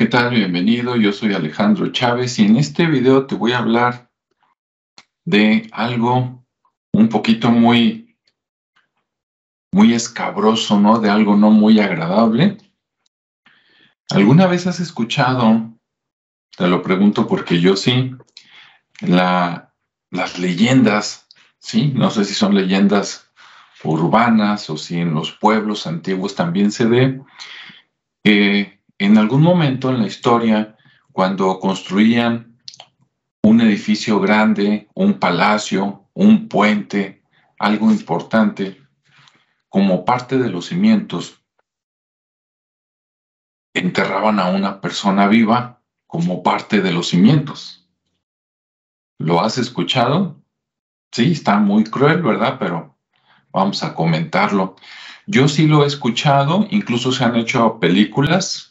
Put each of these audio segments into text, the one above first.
¿qué tal? Bienvenido, yo soy Alejandro Chávez y en este video te voy a hablar de algo un poquito muy, muy escabroso, ¿no? De algo no muy agradable. ¿Alguna vez has escuchado, te lo pregunto porque yo sí, la, las leyendas, ¿sí? No sé si son leyendas urbanas o si en los pueblos antiguos también se ve, que en algún momento en la historia, cuando construían un edificio grande, un palacio, un puente, algo importante, como parte de los cimientos, enterraban a una persona viva como parte de los cimientos. ¿Lo has escuchado? Sí, está muy cruel, ¿verdad? Pero vamos a comentarlo. Yo sí lo he escuchado, incluso se han hecho películas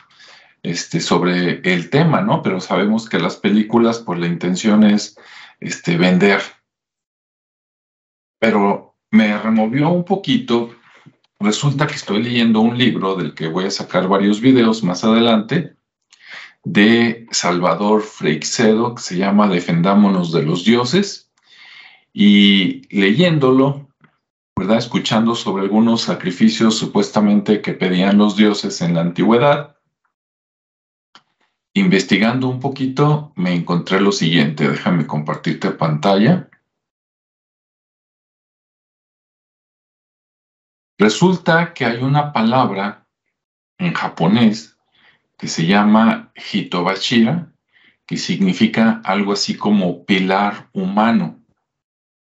este, sobre el tema, ¿no? Pero sabemos que las películas, pues la intención es este, vender. Pero me removió un poquito. Resulta que estoy leyendo un libro del que voy a sacar varios videos más adelante, de Salvador Freixedo, que se llama Defendámonos de los dioses. Y leyéndolo, ¿verdad? Escuchando sobre algunos sacrificios supuestamente que pedían los dioses en la antigüedad, investigando un poquito, me encontré lo siguiente. Déjame compartirte pantalla. Resulta que hay una palabra en japonés que se llama hitobashira, que significa algo así como pilar humano.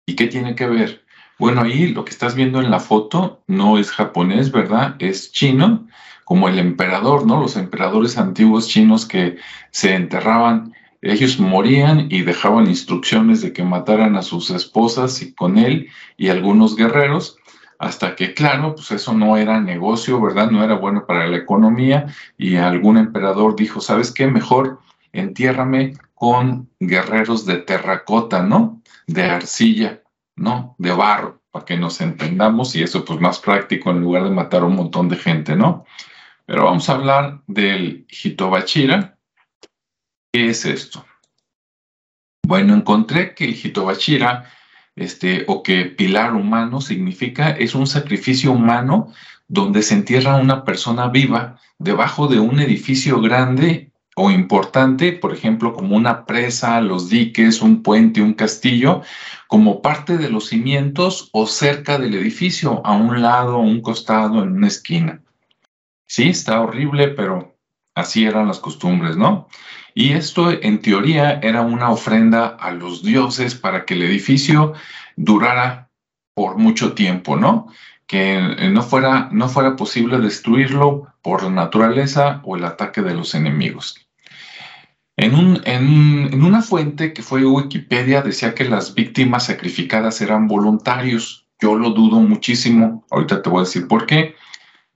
¿Y qué tiene que ver? Bueno, ahí lo que estás viendo en la foto no es japonés, ¿verdad? Es chino como el emperador, ¿no? Los emperadores antiguos chinos que se enterraban, ellos morían y dejaban instrucciones de que mataran a sus esposas y con él y algunos guerreros, hasta que, claro, pues eso no era negocio, ¿verdad? No era bueno para la economía y algún emperador dijo, ¿sabes qué? Mejor entiérrame con guerreros de terracota, ¿no? De arcilla, ¿no? De barro, para que nos entendamos y eso pues más práctico en lugar de matar a un montón de gente, ¿no? Pero vamos a hablar del Hitobachira. ¿Qué es esto? Bueno, encontré que el Hitobachira, este, o que pilar humano significa, es un sacrificio humano donde se entierra una persona viva debajo de un edificio grande o importante, por ejemplo, como una presa, los diques, un puente, un castillo, como parte de los cimientos o cerca del edificio, a un lado, a un costado, en una esquina. Sí, está horrible, pero así eran las costumbres, ¿no? Y esto en teoría era una ofrenda a los dioses para que el edificio durara por mucho tiempo, ¿no? Que no fuera, no fuera posible destruirlo por la naturaleza o el ataque de los enemigos. En, un, en, en una fuente que fue Wikipedia decía que las víctimas sacrificadas eran voluntarios. Yo lo dudo muchísimo. Ahorita te voy a decir por qué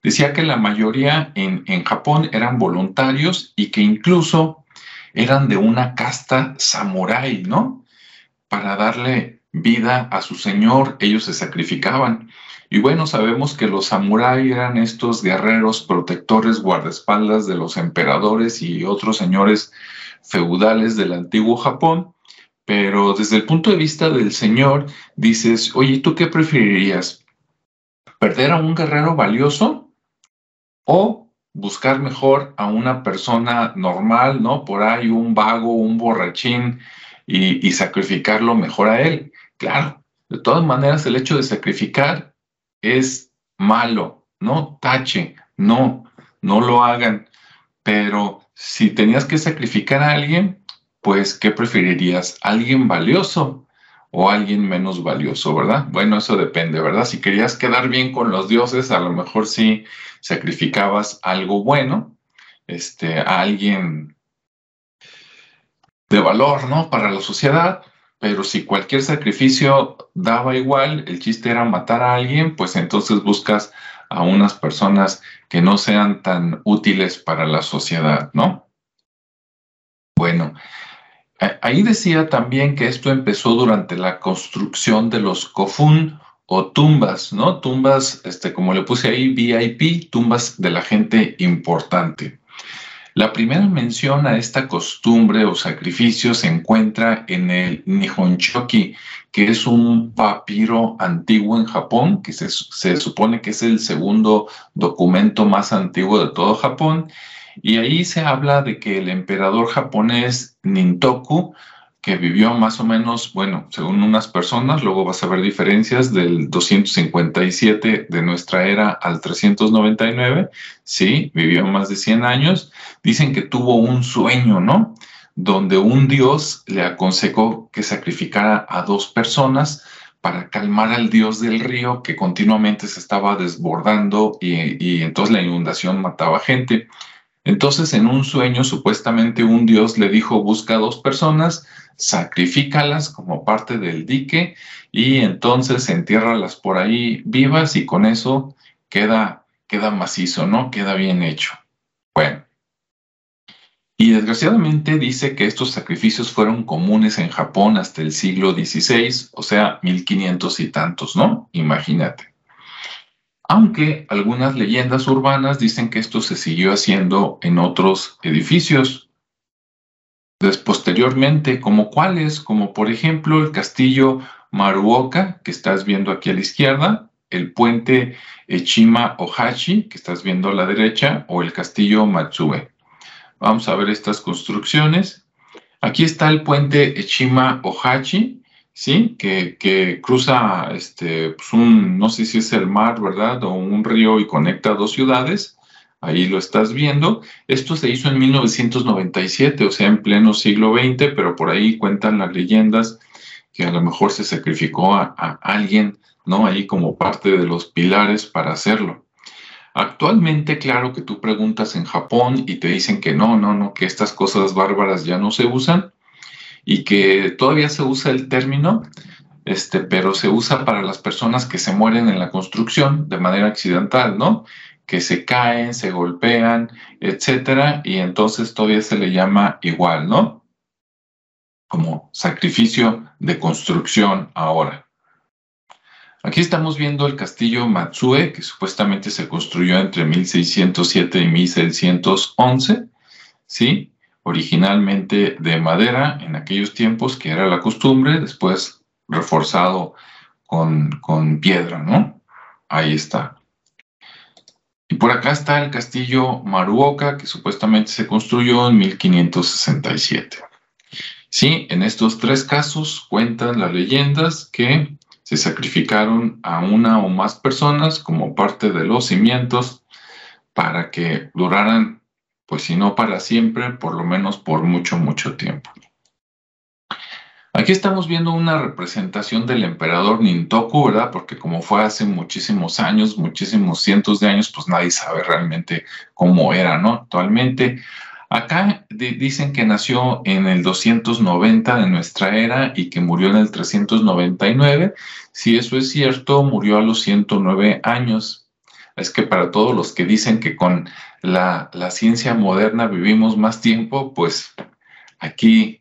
Decía que la mayoría en, Japón eran voluntarios y que incluso eran de una casta samurái, ¿no? Para darle vida a su señor, ellos se sacrificaban. Y bueno, sabemos que los samuráis eran estos guerreros protectores, guardaespaldas de los emperadores y otros señores feudales del antiguo Japón. Pero desde el punto de vista del señor, dices, oye, ¿tú qué preferirías? ¿Perder a un guerrero valioso o buscar mejor a una persona normal, ¿no? Por ahí un vago, un borrachín y, sacrificarlo mejor a él. Claro, de todas maneras el hecho de sacrificar es malo, ¿no? Tache, no, no lo hagan. Pero si tenías que sacrificar a alguien, pues, ¿qué preferirías? ¿Alguien valioso o alguien menos valioso, verdad? Bueno, eso depende, ¿verdad? Si querías quedar bien con los dioses, a lo mejor sí sacrificabas algo bueno, este, a alguien de valor, ¿no? Para la sociedad, pero si cualquier sacrificio daba igual, el chiste era matar a alguien, pues entonces buscas a unas personas que no sean tan útiles para la sociedad, ¿no? Bueno, Ahí decía también que esto empezó durante la construcción de los kofun o tumbas, ¿no? Tumbas, este, como le puse ahí, VIP, tumbas de la gente importante. La primera mención a esta costumbre o sacrificio se encuentra en el Nihonchoki, que es un papiro antiguo en Japón, que se, se, supone que es el segundo documento más antiguo de todo Japón, y ahí se habla de que el emperador japonés Nintoku que vivió más o menos, bueno, según unas personas, luego vas a ver diferencias del 257 de nuestra era al 399, sí, vivió más de 100 años, dicen que tuvo un sueño, ¿no? Donde un dios le aconsejó que sacrificara a dos personas para calmar al dios del río que continuamente se estaba desbordando y, y entonces la inundación mataba gente. Entonces, en un sueño, supuestamente un dios le dijo, busca dos personas, sacrifícalas como parte del dique y entonces entiérralas por ahí vivas y con eso queda, queda macizo, ¿no? Queda bien hecho. Bueno. Y desgraciadamente dice que estos sacrificios fueron comunes en Japón hasta el siglo XVI, o sea, 1500 y tantos, ¿no? Imagínate. Aunque algunas leyendas urbanas dicen que esto se siguió haciendo en otros edificios, posteriormente, como cuáles, como por ejemplo el castillo Maruoka, que estás viendo aquí a la izquierda, el puente Echima Ohashi, que estás viendo a la derecha, o el castillo Matsue. Vamos a ver estas construcciones. Aquí está el puente Echima Ohashi, ¿sí? Que, que cruza, este, pues un, no sé si es el mar, ¿verdad? O un río y conecta dos ciudades. Ahí lo estás viendo. Esto se hizo en 1997, o sea, en pleno siglo XX, pero por ahí cuentan las leyendas que a lo mejor se sacrificó a, alguien, ¿no? Ahí como parte de los pilares para hacerlo. Actualmente, claro que tú preguntas en Japón y te dicen que no, no, no, que estas cosas bárbaras ya no se usan y que todavía se usa el término, este, pero se usa para las personas que se mueren en la construcción de manera accidental, ¿no? que se caen, se golpean, etcétera, y entonces todavía se le llama igual, ¿no? Como sacrificio de construcción ahora. Aquí estamos viendo el castillo Matsue, que supuestamente se construyó entre 1607 y 1611, ¿sí? Originalmente de madera en aquellos tiempos, que era la costumbre, después reforzado con, con piedra, ¿no? Ahí está. Y por acá está el castillo Maruoka, que supuestamente se construyó en 1567. Sí, en estos tres casos cuentan las leyendas que se sacrificaron a una o más personas como parte de los cimientos para que duraran, pues si no para siempre, por lo menos por mucho, mucho tiempo. Aquí estamos viendo una representación del emperador Nintoku, ¿verdad? Porque como fue hace muchísimos años, muchísimos cientos de años, pues nadie sabe realmente cómo era, ¿no? Actualmente, acá dicen que nació en el 290 de nuestra era y que murió en el 399. Si eso es cierto, murió a los 109 años. Es que para todos los que dicen que con la, la ciencia moderna vivimos más tiempo, pues aquí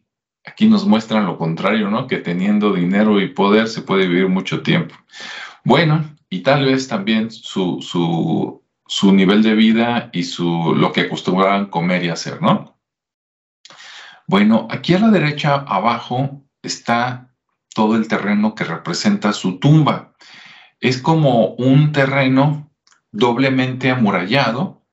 Aquí nos muestran lo contrario, ¿no? Que teniendo dinero y poder se puede vivir mucho tiempo. Bueno, y tal vez también su, su, su nivel de vida y su, lo que acostumbraban comer y hacer, ¿no? Bueno, aquí a la derecha abajo está todo el terreno que representa su tumba. Es como un terreno doblemente amurallado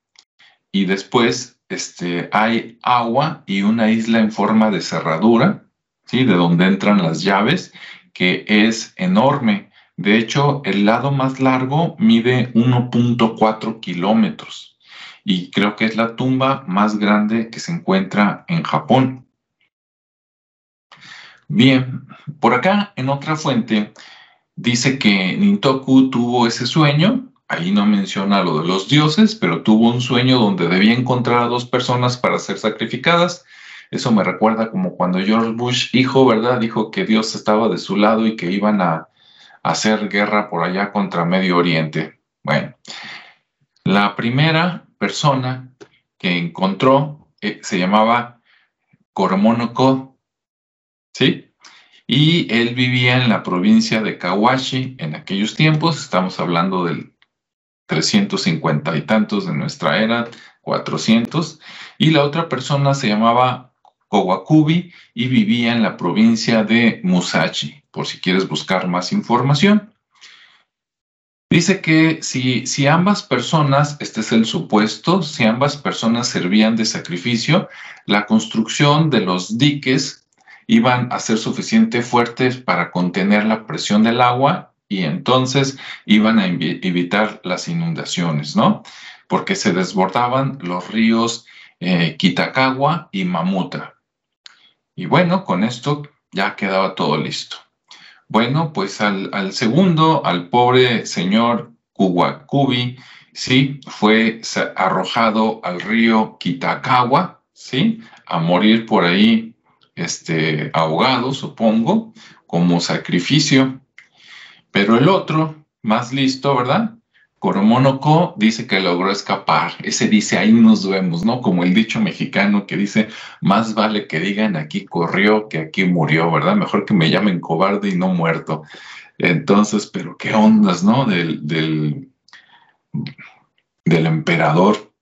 y después este, hay agua y una isla en forma de cerradura, ¿sí? de donde entran las llaves, que es enorme. De hecho, el lado más largo mide 1.4 kilómetros y creo que es la tumba más grande que se encuentra en Japón. Bien, por acá en otra fuente dice que Nintoku tuvo ese sueño Ahí no menciona lo de los dioses, pero tuvo un sueño donde debía encontrar a dos personas para ser sacrificadas. Eso me recuerda como cuando George Bush, hijo, ¿verdad? Dijo que Dios estaba de su lado y que iban a, hacer guerra por allá contra Medio Oriente. Bueno, la primera persona que encontró eh, se llamaba Kormonoko, ¿sí? Y él vivía en la provincia de Kawashi en aquellos tiempos, estamos hablando del 350 y tantos de nuestra era, 400, y la otra persona se llamaba Kowakubi y vivía en la provincia de Musashi, por si quieres buscar más información. Dice que si, si ambas personas, este es el supuesto, si ambas personas servían de sacrificio, la construcción de los diques iban a ser suficiente fuertes para contener la presión del agua y entonces iban a evitar las inundaciones, ¿no? Porque se desbordaban los ríos eh, Kitakawa y Mamuta. Y bueno, con esto ya quedaba todo listo. Bueno, pues al, segundo, al pobre señor Kuwakubi, sí, fue arrojado al río Kitakawa, sí, a morir por ahí, este, ahogado, supongo, como sacrificio. Pero el otro, más listo, ¿verdad? Coromonoco dice que logró escapar. Ese dice, ahí nos vemos, ¿no? Como el dicho mexicano que dice, más vale que digan aquí corrió que aquí murió, ¿verdad? Mejor que me llamen cobarde y no muerto. Entonces, pero qué ondas, ¿no? Del, del, del emperador.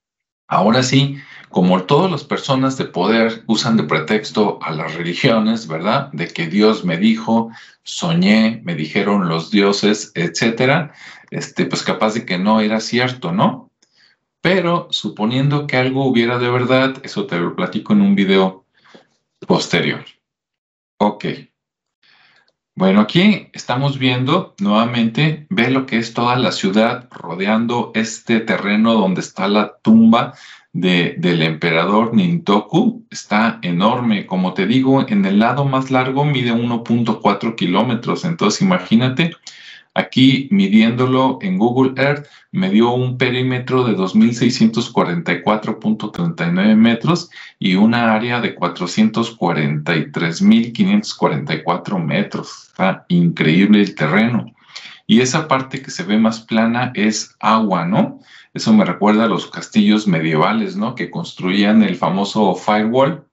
Ahora sí, como todas las personas de poder usan de pretexto a las religiones, ¿verdad? De que Dios me dijo, soñé, me dijeron los dioses, etcétera este, pues capaz de que no era cierto, ¿no? Pero suponiendo que algo hubiera de verdad, eso te lo platico en un video posterior. Ok. Bueno, aquí estamos viendo nuevamente, ve lo que es toda la ciudad rodeando este terreno donde está la tumba de, del emperador Nintoku. Está enorme, como te digo, en el lado más largo mide 1.4 kilómetros. Entonces imagínate Aquí midiéndolo en Google Earth me dio un perímetro de 2.644.39 metros y una área de 443.544 metros. Está increíble el terreno. Y esa parte que se ve más plana es agua, ¿no? Eso me recuerda a los castillos medievales, ¿no? Que construían el famoso firewall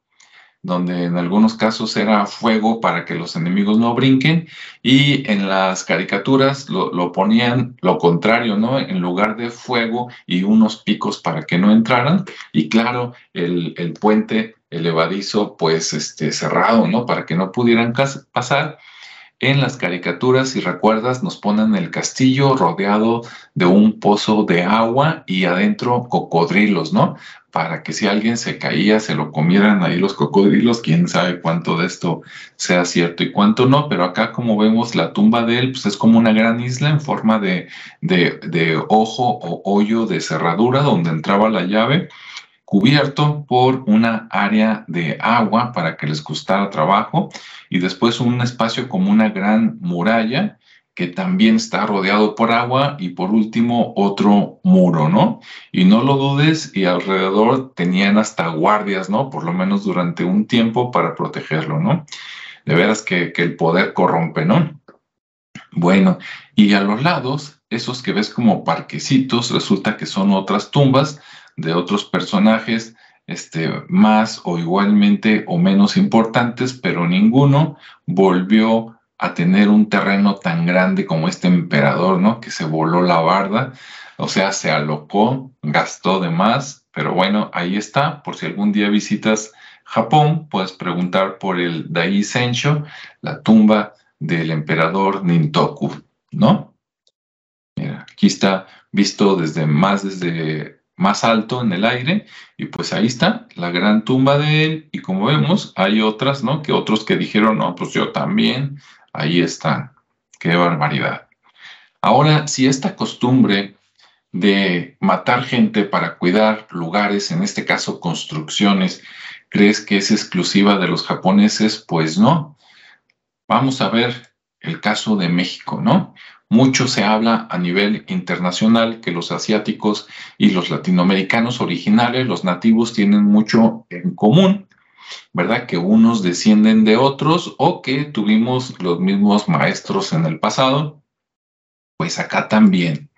donde en algunos casos era fuego para que los enemigos no brinquen y en las caricaturas lo, ponían lo contrario, ¿no? En lugar de fuego y unos picos para que no entraran y claro, el, el puente elevadizo pues este cerrado, ¿no? Para que no pudieran pasar en las caricaturas, si recuerdas, nos ponen el castillo rodeado de un pozo de agua y adentro cocodrilos, ¿no? Para que si alguien se caía, se lo comieran ahí los cocodrilos, quién sabe cuánto de esto sea cierto y cuánto no, pero acá como vemos la tumba de él, pues es como una gran isla en forma de, de, de ojo o hoyo de cerradura donde entraba la llave cubierto por una área de agua para que les costara trabajo y después un espacio como una gran muralla que también está rodeado por agua y por último otro muro, ¿no? Y no lo dudes y alrededor tenían hasta guardias, ¿no? Por lo menos durante un tiempo para protegerlo, ¿no? De veras que, que el poder corrompe, ¿no? Bueno, y a los lados, esos que ves como parquecitos, resulta que son otras tumbas de otros personajes este, más o igualmente o menos importantes, pero ninguno volvió a tener un terreno tan grande como este emperador, ¿no? Que se voló la barda, o sea, se alocó, gastó de más, pero bueno, ahí está, por si algún día visitas Japón, puedes preguntar por el Dai Sensho, la tumba del emperador Nintoku, ¿no? Mira, aquí está visto desde más desde más alto en el aire y pues ahí está la gran tumba de él y como vemos hay otras, ¿no? Que otros que dijeron, no, pues yo también, ahí están. Qué barbaridad. Ahora, si esta costumbre de matar gente para cuidar lugares, en este caso construcciones, crees que es exclusiva de los japoneses, pues no. Vamos a ver el caso de México, ¿no? Mucho se habla a nivel internacional que los asiáticos y los latinoamericanos originales, los nativos, tienen mucho en común, ¿verdad? Que unos descienden de otros o que tuvimos los mismos maestros en el pasado. Pues acá también.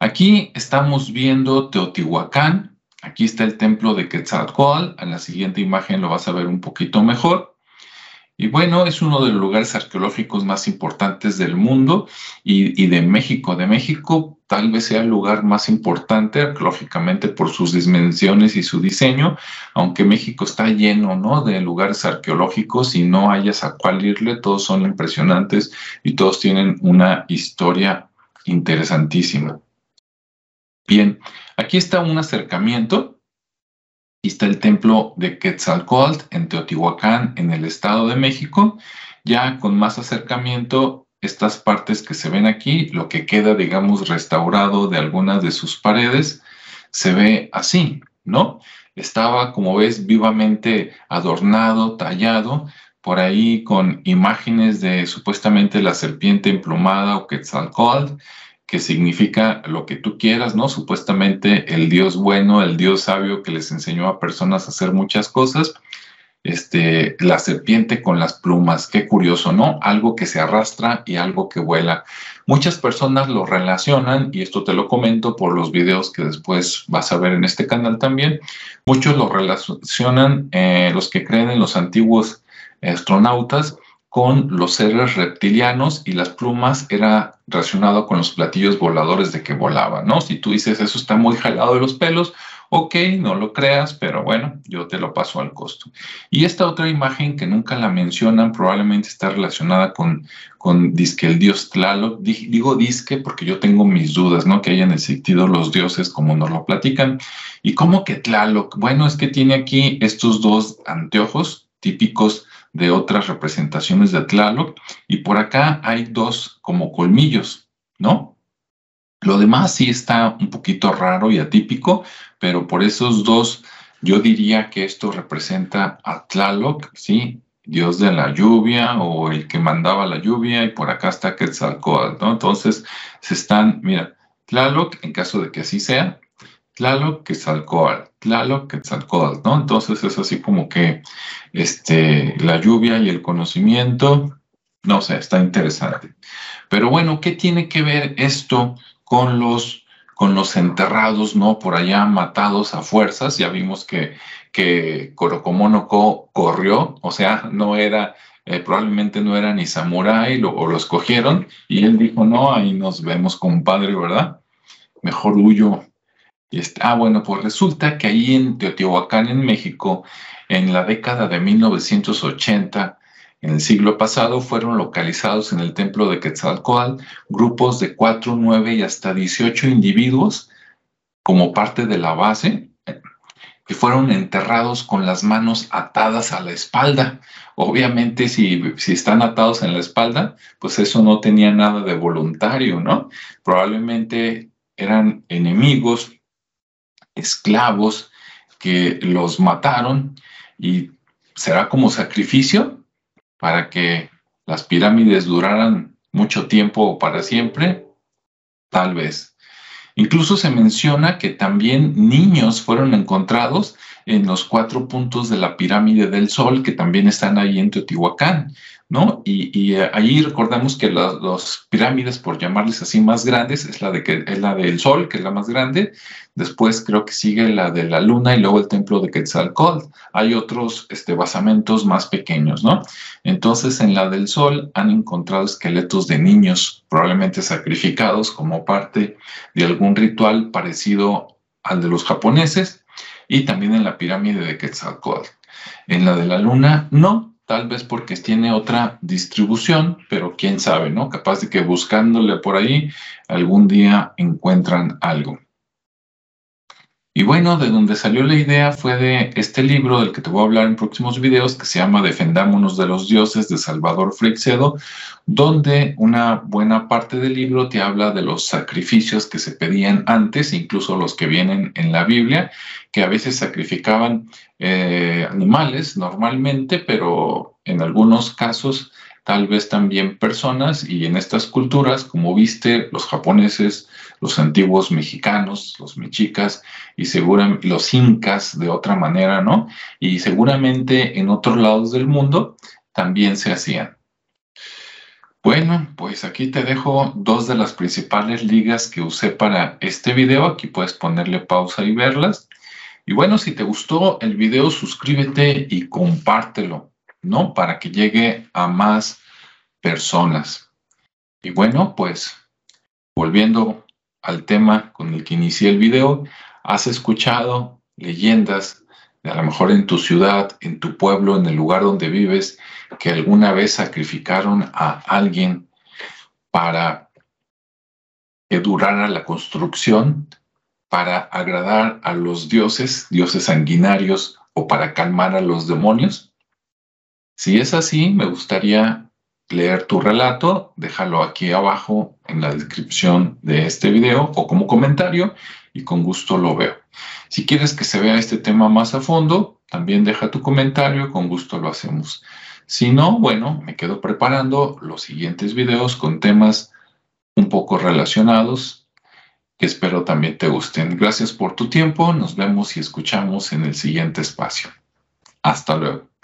Aquí estamos viendo Teotihuacán. Aquí está el templo de Quetzalcoatl. En la siguiente imagen lo vas a ver un poquito mejor. Y bueno, es uno de los lugares arqueológicos más importantes del mundo y, de México. De México tal vez sea el lugar más importante arqueológicamente por sus dimensiones y su diseño, aunque México está lleno ¿no? de lugares arqueológicos y no hayas a cuál irle, todos son impresionantes y todos tienen una historia interesantísima. Bien, aquí está un acercamiento está el templo de Quetzalcoatl en Teotihuacán, en el Estado de México. Ya con más acercamiento, estas partes que se ven aquí, lo que queda, digamos, restaurado de algunas de sus paredes, se ve así, ¿no? Estaba, como ves, vivamente adornado, tallado, por ahí con imágenes de supuestamente la serpiente emplumada o Quetzalcoatl, que significa lo que tú quieras, ¿no? Supuestamente el Dios bueno, el Dios sabio que les enseñó a personas a hacer muchas cosas. Este, la serpiente con las plumas, qué curioso, ¿no? Algo que se arrastra y algo que vuela. Muchas personas lo relacionan, y esto te lo comento por los videos que después vas a ver en este canal también, muchos lo relacionan, eh, los que creen en los antiguos astronautas, con los seres reptilianos y las plumas era relacionado con los platillos voladores de que volaban, ¿no? Si tú dices eso está muy jalado de los pelos, ok, no lo creas, pero bueno, yo te lo paso al costo. Y esta otra imagen que nunca la mencionan probablemente está relacionada con, con disque el dios Tlaloc. Digo disque porque yo tengo mis dudas, ¿no? Que hayan existido los dioses como nos lo platican. ¿Y cómo que Tlaloc? Bueno, es que tiene aquí estos dos anteojos típicos de otras representaciones de Tlaloc y por acá hay dos como colmillos, ¿no? Lo demás sí está un poquito raro y atípico, pero por esos dos yo diría que esto representa a Tlaloc, ¿sí? Dios de la lluvia o el que mandaba la lluvia y por acá está Quetzalcóatl, ¿no? Entonces se están, mira, Tlaloc, en caso de que así sea, Tlaloc, Quetzalcóatl, Tlaloc, Quetzalcóatl, ¿no? Entonces es así como que este, la lluvia y el conocimiento, no sé, está interesante. Pero bueno, ¿qué tiene que ver esto con los, con los enterrados, ¿no? Por allá matados a fuerzas, ya vimos que, que Corocomonoco corrió, o sea, no era, eh, probablemente no era ni samurái, o lo escogieron, y él dijo, no, ahí nos vemos, compadre, ¿verdad? Mejor huyo y ah, bueno, pues resulta que ahí en Teotihuacán, en México, en la década de 1980, en el siglo pasado, fueron localizados en el templo de Quetzalcoatl grupos de 4, 9 y hasta 18 individuos como parte de la base que fueron enterrados con las manos atadas a la espalda. Obviamente, si, si, están atados en la espalda, pues eso no tenía nada de voluntario, ¿no? Probablemente eran enemigos esclavos que los mataron y será como sacrificio para que las pirámides duraran mucho tiempo o para siempre, tal vez. Incluso se menciona que también niños fueron encontrados en los cuatro puntos de la pirámide del Sol, que también están ahí en Teotihuacán. ¿no? Y, eh, ahí recordamos que las pirámides, por llamarles así, más grandes, es la, de que, es la del Sol, que es la más grande, después creo que sigue la de la Luna y luego el templo de Quetzalcóatl. Hay otros este, basamentos más pequeños, ¿no? Entonces, en la del Sol han encontrado esqueletos de niños, probablemente sacrificados como parte de algún ritual parecido al de los japoneses, y también en la pirámide de Quetzalcóatl. En la de la Luna, no, tal vez porque tiene otra distribución, pero quién sabe, ¿no? Capaz de que buscándole por ahí algún día encuentran algo. Y bueno, de donde salió la idea fue de este libro del que te voy a hablar en próximos videos, que se llama Defendámonos de los Dioses de Salvador Freixedo, donde una buena parte del libro te habla de los sacrificios que se pedían antes, incluso los que vienen en la Biblia, que a veces sacrificaban eh, animales normalmente, pero en algunos casos tal vez también personas y en estas culturas, como viste, los japoneses, los antiguos mexicanos, los mexicas y seguramente los incas de otra manera, ¿no? Y seguramente en otros lados del mundo también se hacían. Bueno, pues aquí te dejo dos de las principales ligas que usé para este video. Aquí puedes ponerle pausa y verlas. Y bueno, si te gustó el video, suscríbete y compártelo. ¿no? Para que llegue a más personas. Y bueno, pues volviendo al tema con el que inicié el video, has escuchado leyendas a lo mejor en tu ciudad, en tu pueblo, en el lugar donde vives, que alguna vez sacrificaron a alguien para que durara la construcción, para agradar a los dioses, dioses sanguinarios, o para calmar a los demonios. Si es así, me gustaría leer tu relato, déjalo aquí abajo en la descripción de este video o como comentario y con gusto lo veo. Si quieres que se vea este tema más a fondo, también deja tu comentario, con gusto lo hacemos. Si no, bueno, me quedo preparando los siguientes videos con temas un poco relacionados que espero también te gusten. Gracias por tu tiempo, nos vemos y escuchamos en el siguiente espacio. Hasta luego.